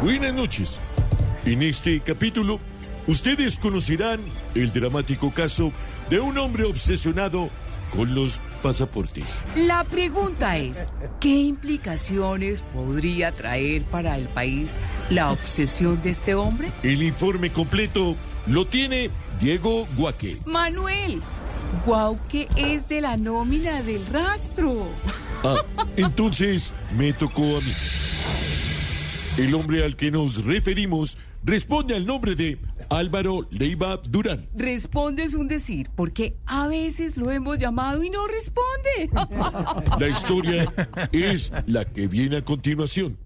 Buenas noches. En este capítulo, ustedes conocerán el dramático caso de un hombre obsesionado con los pasaportes. La pregunta es, ¿qué implicaciones podría traer para el país la obsesión de este hombre? El informe completo lo tiene Diego Guaque. Manuel, guau que es de la nómina del rastro. Ah, entonces me tocó a mí. El hombre al que nos referimos responde al nombre de Álvaro Leiva Durán. Responde es un decir, porque a veces lo hemos llamado y no responde. La historia es la que viene a continuación.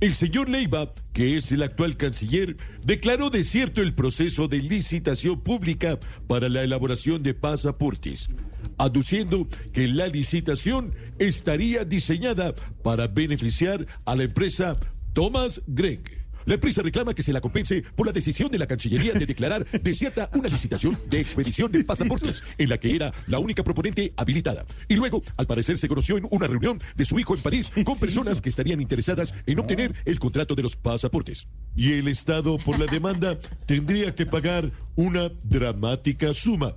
El señor Leiva, que es el actual canciller, declaró desierto el proceso de licitación pública para la elaboración de pasaportes, aduciendo que la licitación estaría diseñada para beneficiar a la empresa Thomas Gregg. La empresa reclama que se la compense por la decisión de la Cancillería de declarar desierta una licitación de expedición de pasaportes, en la que era la única proponente habilitada. Y luego, al parecer, se conoció en una reunión de su hijo en París con personas que estarían interesadas en obtener el contrato de los pasaportes. Y el Estado, por la demanda, tendría que pagar una dramática suma.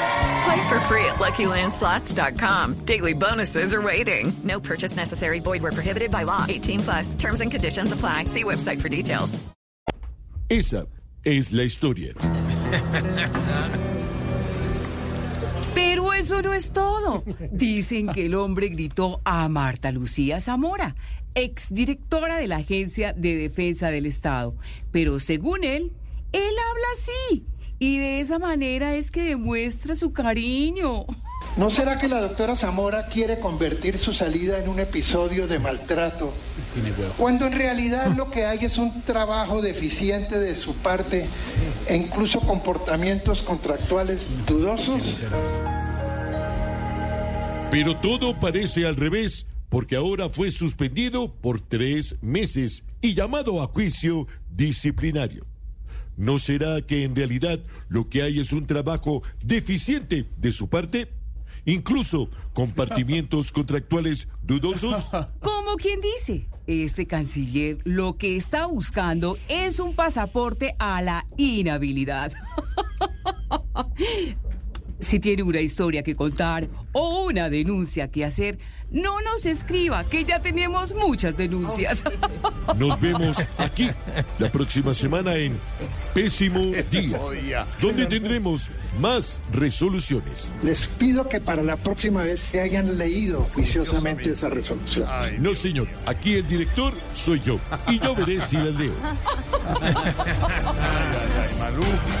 Play for free at LuckyLandSlots.com. Daily bonuses are waiting. No purchase necessary. Void where prohibited by law. 18 plus. Terms and conditions apply. See website for details. Esa es la historia. Pero eso no es todo. Dicen que el hombre gritó a Marta Lucía Zamora, exdirectora de la Agencia de Defensa del Estado. Pero según él, él habla así. Y de esa manera es que demuestra su cariño. ¿No será que la doctora Zamora quiere convertir su salida en un episodio de maltrato? Cuando en realidad lo que hay es un trabajo deficiente de su parte e incluso comportamientos contractuales dudosos. Pero todo parece al revés, porque ahora fue suspendido por tres meses y llamado a juicio disciplinario. ¿No será que en realidad lo que hay es un trabajo deficiente de su parte? Incluso compartimientos contractuales dudosos. Como quien dice, este canciller lo que está buscando es un pasaporte a la inhabilidad. si tiene una historia que contar o una denuncia que hacer, no nos escriba, que ya tenemos muchas denuncias. Nos vemos aquí la próxima semana en Pésimo Día, donde tendremos más resoluciones. Les pido que para la próxima vez se hayan leído juiciosamente esa resolución. No, señor, aquí el director soy yo, y yo veré si la leo. Malú y